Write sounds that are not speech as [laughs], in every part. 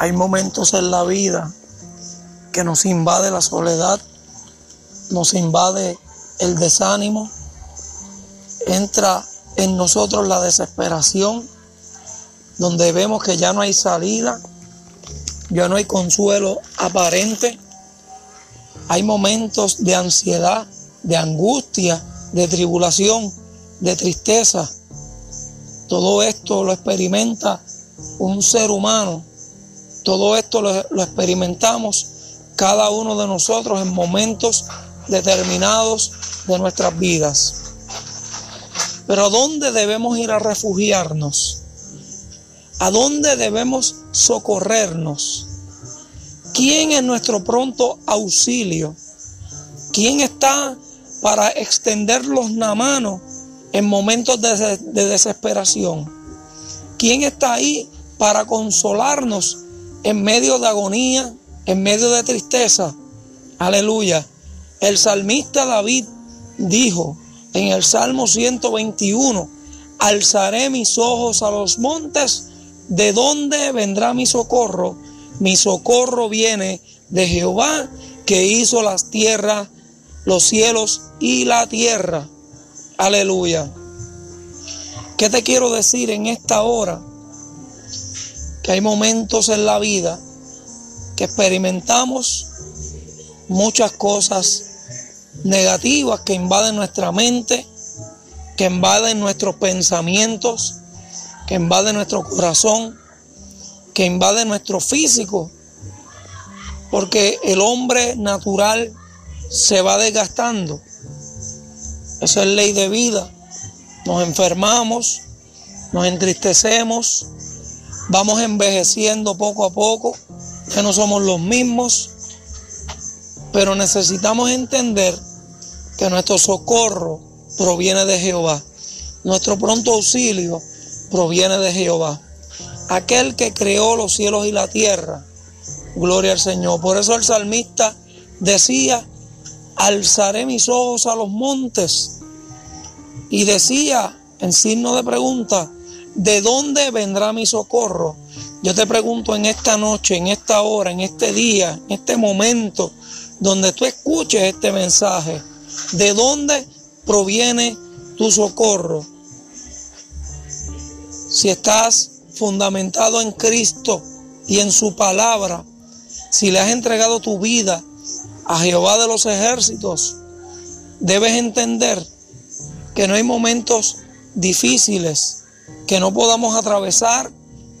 Hay momentos en la vida que nos invade la soledad, nos invade el desánimo, entra en nosotros la desesperación, donde vemos que ya no hay salida, ya no hay consuelo aparente, hay momentos de ansiedad, de angustia, de tribulación, de tristeza. Todo esto lo experimenta un ser humano todo esto lo, experimentamos cada uno de nosotros en momentos determinados de nuestras vidas. Pero ¿a dónde debemos ir a refugiarnos? ¿A dónde debemos socorrernos? ¿Quién es nuestro pronto auxilio? ¿Quién está para extendernos la mano en momentos de desesperación? ¿Quién está ahí para consolarnos en medio de agonía, en medio de tristeza. Aleluya. El salmista David dijo en el Salmo 121, alzaré mis ojos a los montes, ¿de dónde vendrá mi socorro? Mi socorro viene de Jehová que hizo las tierras, los cielos y la tierra. Aleluya. ¿Qué te quiero decir en esta hora? Hay momentos en la vida que experimentamos muchas cosas negativas que invaden nuestra mente, que invaden nuestros pensamientos, que invaden nuestro corazón, que invaden nuestro físico, porque el hombre natural se va desgastando. Esa es ley de vida. Nos enfermamos, nos entristecemos, Vamos envejeciendo poco a poco, que no somos los mismos, pero necesitamos entender que nuestro socorro proviene de Jehová. Nuestro pronto auxilio proviene de Jehová. Aquel que creó los cielos y la tierra. Gloria al Señor. Por eso el salmista decía, alzaré mis ojos a los montes. Y decía, en signo de pregunta, ¿De dónde vendrá mi socorro? Yo te pregunto en esta noche, en esta hora, en este día, en este momento, donde tú escuches este mensaje, ¿de dónde proviene tu socorro? Si estás fundamentado en Cristo y en su palabra, si le has entregado tu vida a Jehová de los ejércitos, debes entender que no hay momentos difíciles que no podamos atravesar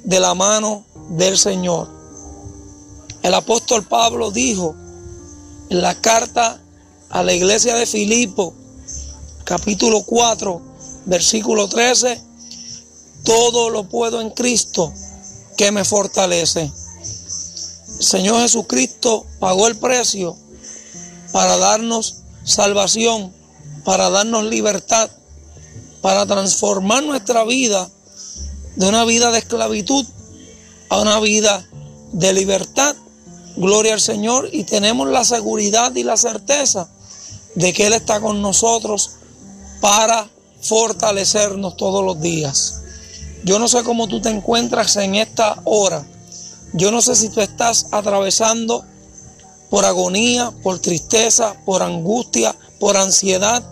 de la mano del Señor. El apóstol Pablo dijo en la carta a la iglesia de Filipo, capítulo 4, versículo 13, todo lo puedo en Cristo que me fortalece. El Señor Jesucristo pagó el precio para darnos salvación, para darnos libertad, para transformar nuestra vida de una vida de esclavitud a una vida de libertad. Gloria al Señor y tenemos la seguridad y la certeza de que Él está con nosotros para fortalecernos todos los días. Yo no sé cómo tú te encuentras en esta hora. Yo no sé si tú estás atravesando por agonía, por tristeza, por angustia, por ansiedad.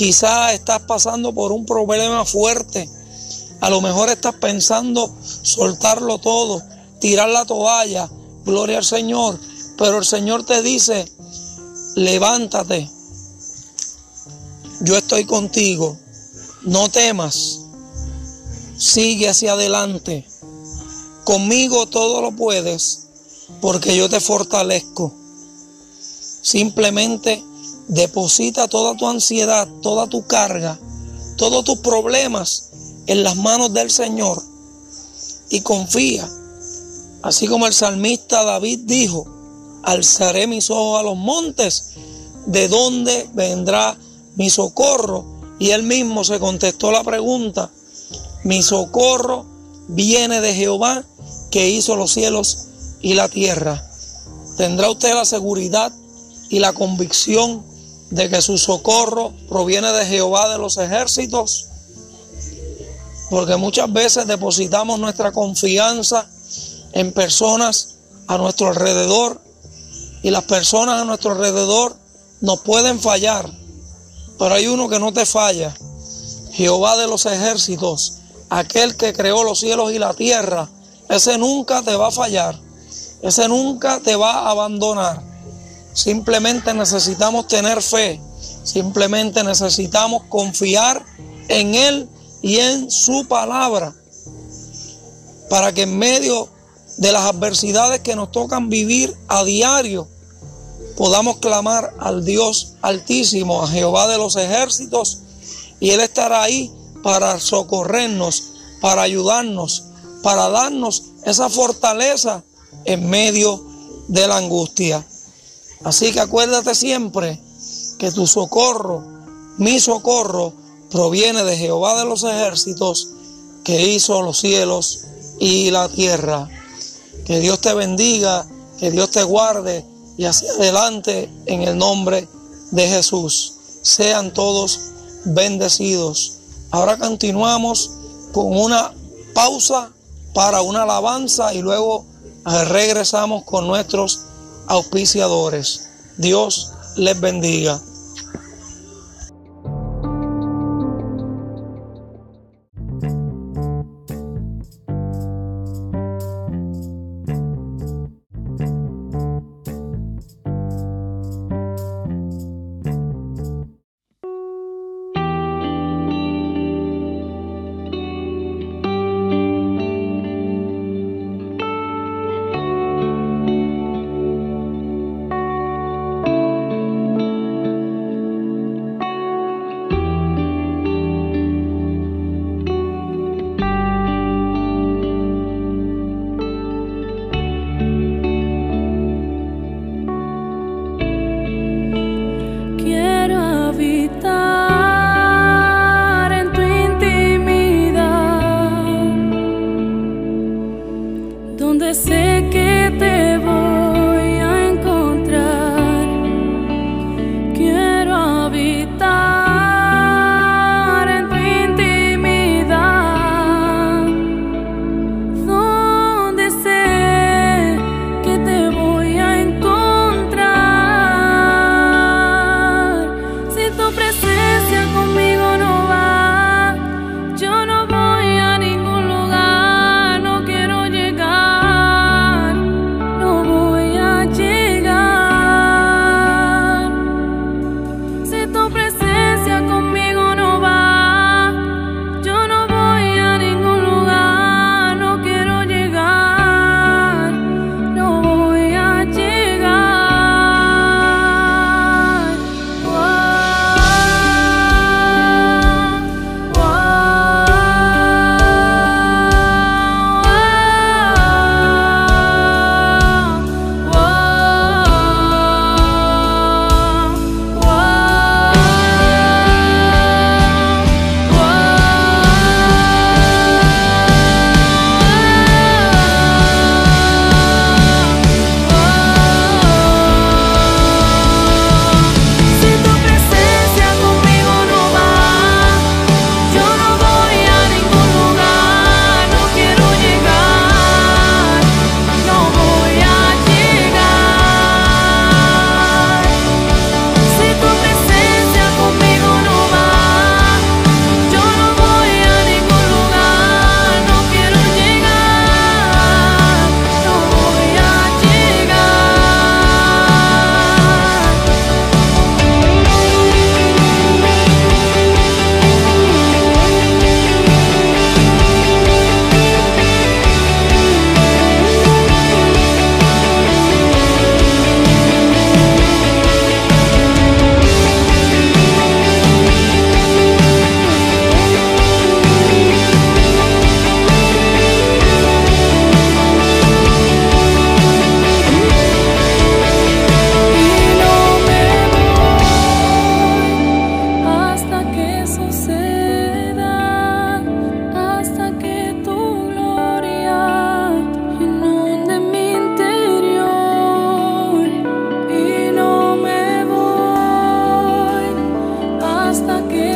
Quizás estás pasando por un problema fuerte. A lo mejor estás pensando soltarlo todo, tirar la toalla, gloria al Señor, pero el Señor te dice, levántate, yo estoy contigo, no temas, sigue hacia adelante, conmigo todo lo puedes, porque yo te fortalezco. Simplemente deposita toda tu ansiedad, toda tu carga, todos tus problemas en las manos del Señor y confía. Así como el salmista David dijo, alzaré mis ojos a los montes, ¿de dónde vendrá mi socorro? Y él mismo se contestó la pregunta, mi socorro viene de Jehová que hizo los cielos y la tierra. Tendrá usted la seguridad y la convicción de que su socorro proviene de Jehová de los ejércitos porque muchas veces depositamos nuestra confianza en personas a nuestro alrededor y las personas a nuestro alrededor nos pueden fallar, pero hay uno que no te falla, Jehová de los ejércitos, aquel que creó los cielos y la tierra, ese nunca te va a fallar, ese nunca te va a abandonar. Simplemente necesitamos tener fe, simplemente necesitamos confiar en Él y en su palabra, para que en medio de las adversidades que nos tocan vivir a diario, podamos clamar al Dios altísimo, a Jehová de los ejércitos, y Él estará ahí para socorrernos, para ayudarnos, para darnos esa fortaleza en medio de la angustia. Así que acuérdate siempre que tu socorro, mi socorro, proviene de Jehová de los ejércitos que hizo los cielos y la tierra. Que Dios te bendiga, que Dios te guarde y hacia adelante en el nombre de Jesús. Sean todos bendecidos. Ahora continuamos con una pausa para una alabanza y luego regresamos con nuestros auspiciadores. Dios les bendiga.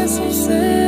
as I say.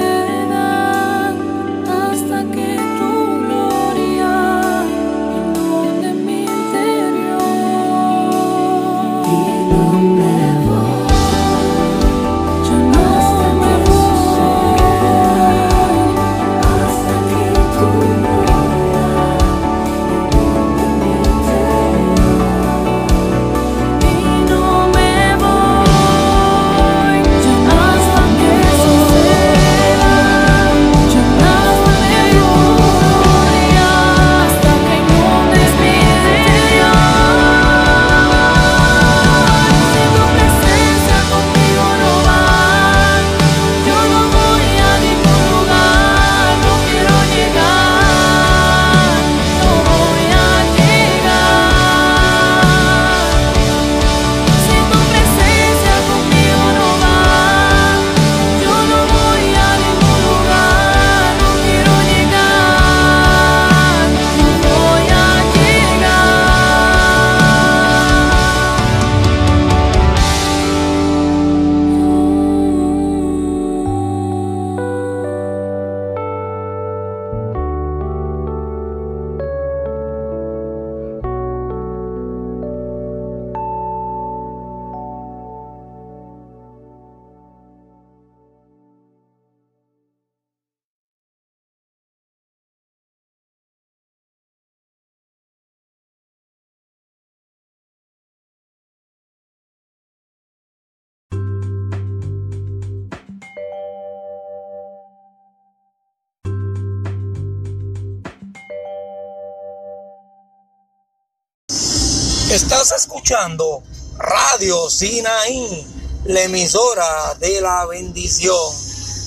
Estás escuchando Radio Sinaí, la emisora de la bendición.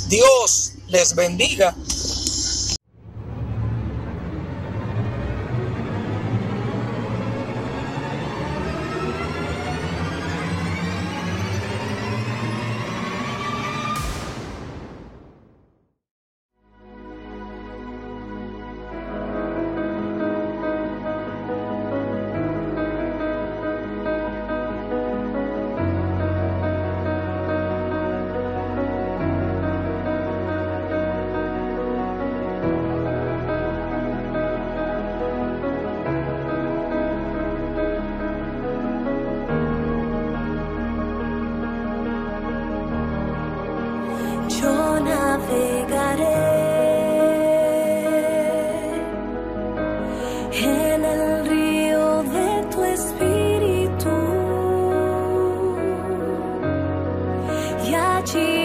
Dios les bendiga cheese.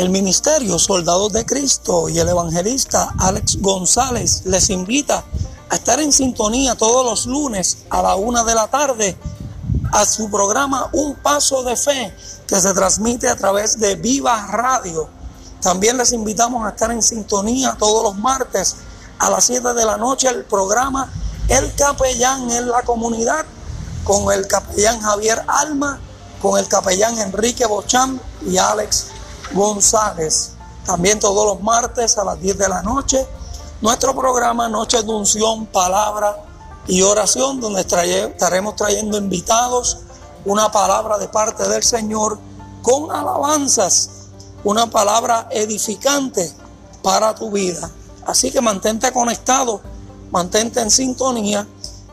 El ministerio Soldados de Cristo y el evangelista Alex González les invita a estar en sintonía todos los lunes a la una de la tarde a su programa Un Paso de Fe que se transmite a través de Viva Radio. También les invitamos a estar en sintonía todos los martes a las 7 de la noche el programa El Capellán en la Comunidad con el capellán Javier Alma, con el capellán Enrique Bocham y Alex González. También todos los martes a las 10 de la noche, nuestro programa Noche de Unción, Palabra y Oración, donde estaremos trayendo invitados, una palabra de parte del Señor con alabanzas, una palabra edificante para tu vida. Así que mantente conectado, mantente en sintonía,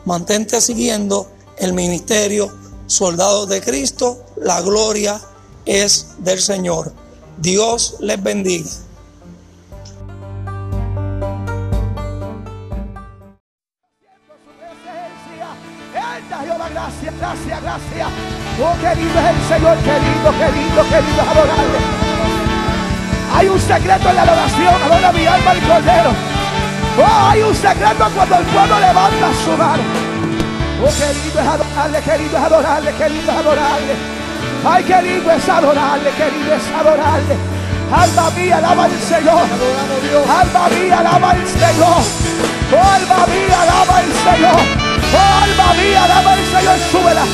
mantente siguiendo el ministerio Soldados de Cristo. La gloria es del Señor. Dios les bendiga. gracias, gracias, gracias. Oh, querido es el Señor, querido, querido, querido es adorarle. Hay un secreto en la adoración, adora mi alma al Cordero. Oh, hay un secreto cuando el pueblo levanta su mano. Oh, querido es adorarle, querido es adorarle, querido es adorarle. Ay, querido es adorarle, querido es adorarle. Alma mía, alaba al Señor. Alma mía, alaba al Señor. Oh, alma mía, alaba al Señor. Oh, alma mía, alaba al Señor. Súbela.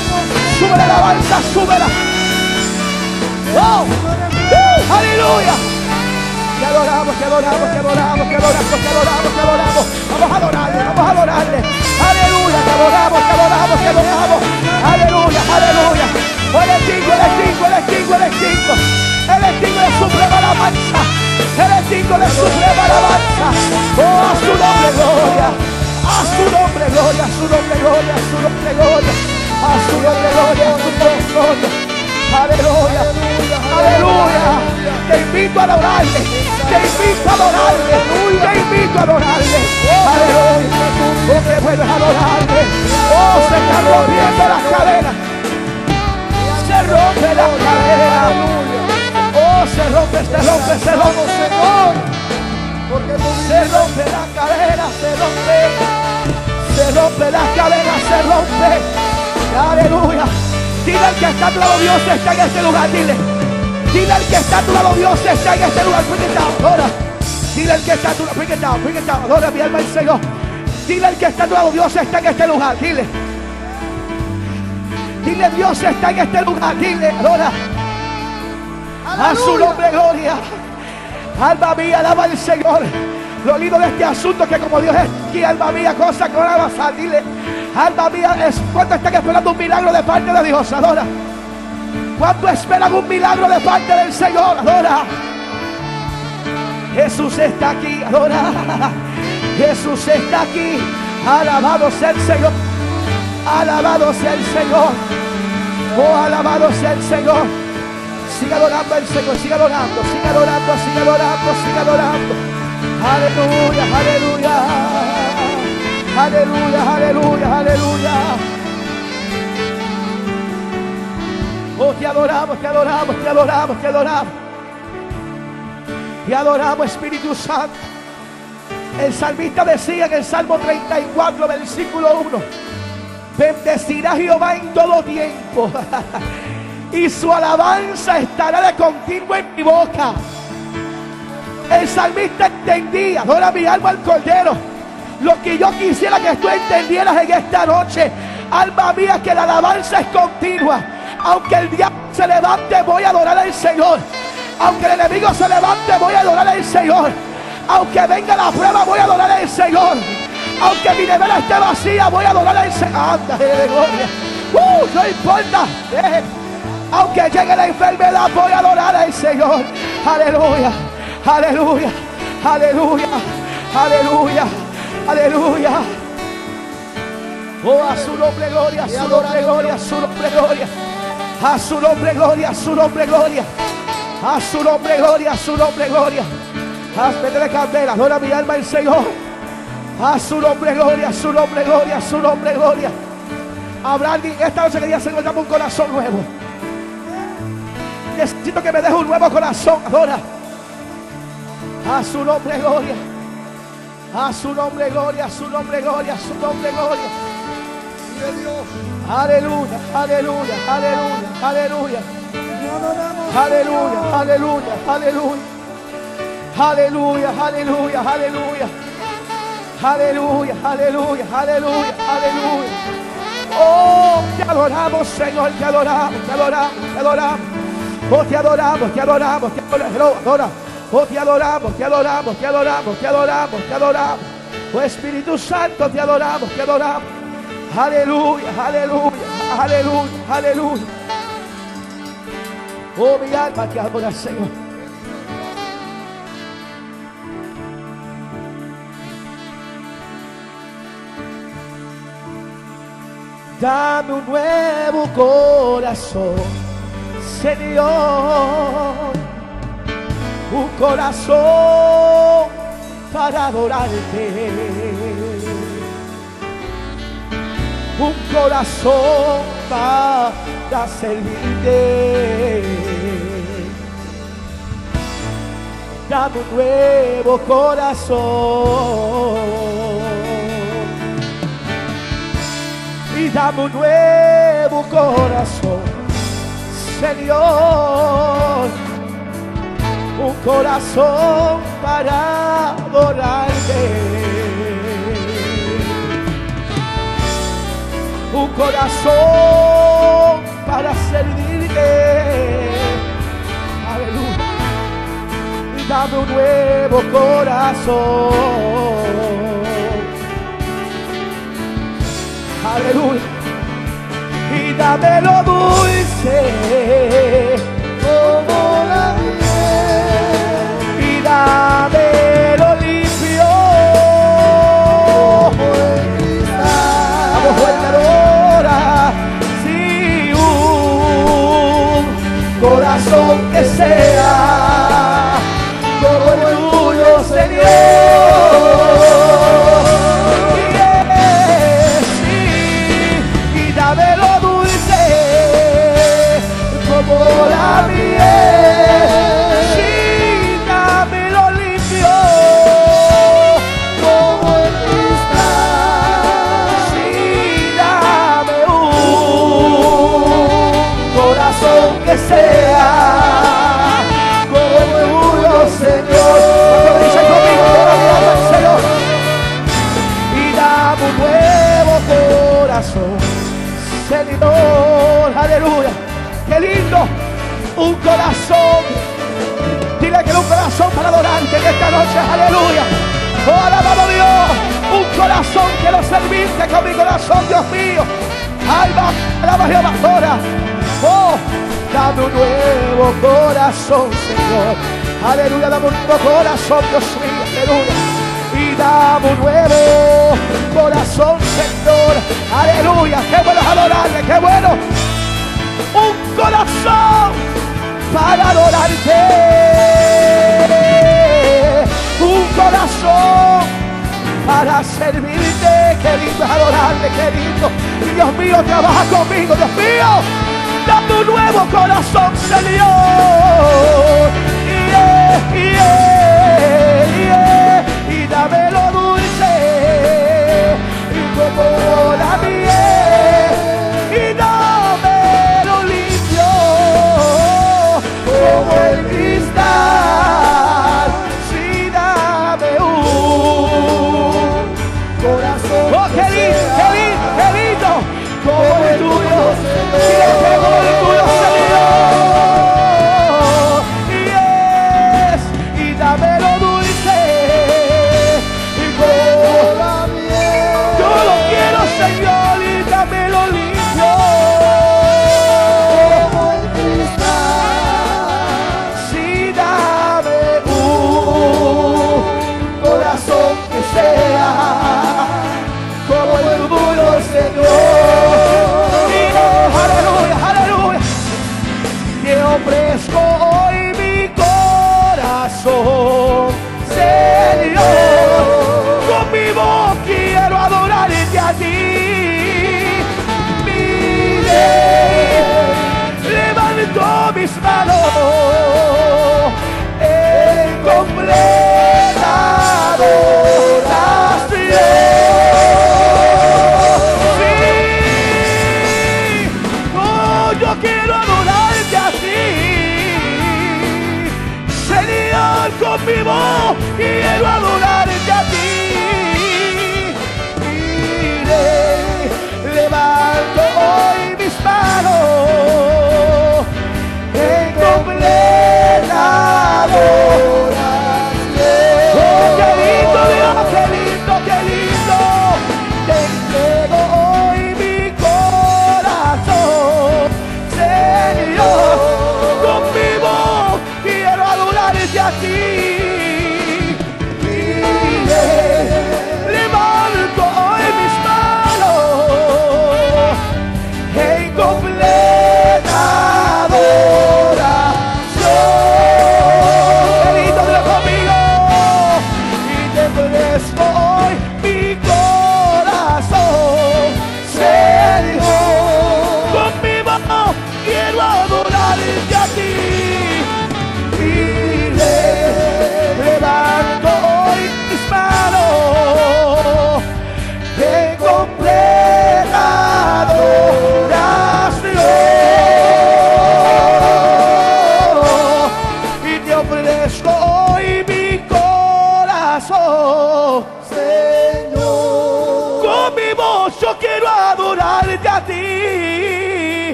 Súbela, alabanza, súbela. Oh, uh, aleluya. Te adoramos, te adoramos, te adoramos, te adoramos, te adoramos, te adoramos. Vamos a adorarle, vamos a adorarle. Aleluya, te adoramos, te adoramos, te adoramos. Aleluya, aleluya. El extingo. El extingo de suprema alabanza. El extingo de suprema alabanza. Oh, a su nombre, gloria. A su nombre, gloria, a su nombre, gloria, a su nombre, gloria. A su nombre, gloria, a su nombre, gloria. Aleluya, aleluya. Te invito a adorarle. Te invito a adorarle. Te invito a adorarle. Aleluya. Oh, qué bueno es adorarle. Oh, se está rompiendo las cadenas. Se rompe la cadena. Oh, se rompe, se rompe, se rompe, Señor. Se rompe la cadena, se rompe. Se rompe la cadena, se rompe. Aleluya. Dile al que está a tu lado, Dios está en este lugar. Dile. Dile al que está a tu lado, Dios está en este lugar. Bring it down, ahora. Dile al que está a tu lado, bring it down, bring it down. Adora mi alma al Señor. Dile al que está a tu lado, Dios está en este lugar. Dile. Dile, Dios está en este lugar. Dile, adora. A su nombre, gloria. Alma mía, alaba al Señor. Lo lindo de este asunto es que como Dios es aquí, alma mía, cosa que no va a pasar. Dile, alma mía, es cuánto están esperando un milagro de parte de Dios. Adora. ¿Cuánto esperan un milagro de parte del Señor? Adora. Jesús está aquí, adora. [laughs] Jesús está aquí. Alabado sea el Señor. Alabado sea el Señor. Oh, alabado sea el Señor. Siga adorando al Señor, siga adorando, siga adorando, siga adorando, siga adorando. Aleluya, aleluya. Aleluya, aleluya, aleluya. Oh, te adoramos, te adoramos, te adoramos, te adoramos. Te adoramos, Espíritu Santo. El salmista decía en el Salmo 34, versículo 1. Bendecirá Jehová en todo tiempo. [laughs] y su alabanza estará de continuo en mi boca. El salmista entendía, adora mi alma al cordero. Lo que yo quisiera que tú entendieras en esta noche, alma mía, que la alabanza es continua. Aunque el diablo se levante, voy a adorar al Señor. Aunque el enemigo se levante, voy a adorar al Señor. Aunque venga la prueba, voy a adorar al Señor. Aunque mi nevera esté vacía, voy a adorar al Señor. Anda, de gloria. Uh, no importa. Eh, aunque llegue la enfermedad, voy a adorar al Señor. Aleluya, aleluya, aleluya, aleluya, aleluya. Oh, a su nombre gloria, a su nombre gloria, a su nombre gloria. A su nombre gloria, a su nombre gloria. A su nombre gloria, a su nombre gloria. Hazme de candela, adora mi alma el Señor. A su nombre gloria, a su nombre gloria, a su nombre gloria. Habrá alguien esta noche que diga, Señor, dame un corazón nuevo. Necesito que me deje un nuevo corazón. Adora. A su nombre gloria. A su nombre gloria, a su nombre gloria, a su nombre gloria. Aleluya, aleluya, aleluya, aleluya. Aleluya, aleluya, aleluya. Aleluya, aleluya, aleluya. Aleluya, aleluya, aleluya, aleluya. Oh, te adoramos, Señor, te adoramos, te adoramos, te adoramos. Oh, te adoramos, te adoramos, te adoramos, adora. Oh, te adoramos, te adoramos, te adoramos, te adoramos, te adoramos. Oh, Espíritu Santo, te adoramos, te adoramos. Aleluya, aleluya, aleluya, aleluya. Oh, mi alma te adora, Señor. Dame un nuevo corazón, Señor. Un corazón para adorarte. Un corazón para servirte. Dame un nuevo corazón. Dame un nuevo corazón, Señor, un corazón para adorarte, un corazón para servirte, aleluya, dame un nuevo corazón. Aleluya. Y dame lo dulce como la miel. Y dame lo limpio como el cristal. Vamos fuerte ahora. Sí, un corazón que sea Señor, aleluya, qué lindo, un corazón, dile que un corazón para adorarte en esta noche, aleluya, oh, alabado Dios, un corazón quiero servirte con mi corazón, Dios mío, alma, alaba Jehová, ahora, oh, dame un nuevo corazón, Señor, aleluya, dame un nuevo corazón, Dios mío, aleluya y dame un nuevo corazón, Señor. Aleluya, qué bueno es adorarle, qué bueno. Un corazón para adorarte. Un corazón para servirte. Qué lindo es adorarle, qué lindo. Dios mío, trabaja conmigo, Dios mío. Dame un nuevo corazón, Señor. Dame lo dulce y como la miel.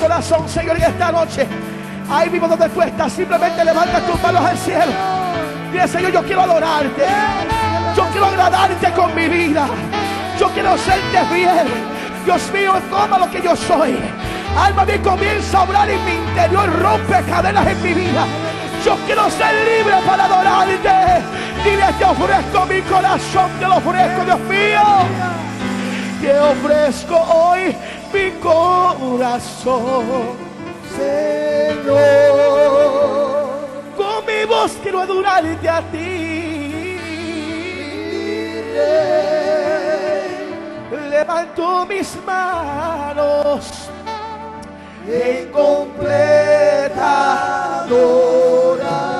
Corazón, Señor, en esta noche. Ahí mismo donde tú estás, simplemente levanta tus manos al cielo. Dile, Señor, yo quiero adorarte. Yo quiero agradarte con mi vida. Yo quiero serte fiel. Dios mío, toma lo que yo soy. Alma mía comienza a obrar en mi interior, rompe cadenas en mi vida. Yo quiero ser libre para adorarte. Dile, te ofrezco mi corazón, te lo ofrezco, Dios mío. Te ofrezco hoy mi corazón, Señor. Con mi voz quiero adorarte a ti. Levanto mis manos en completa adoración.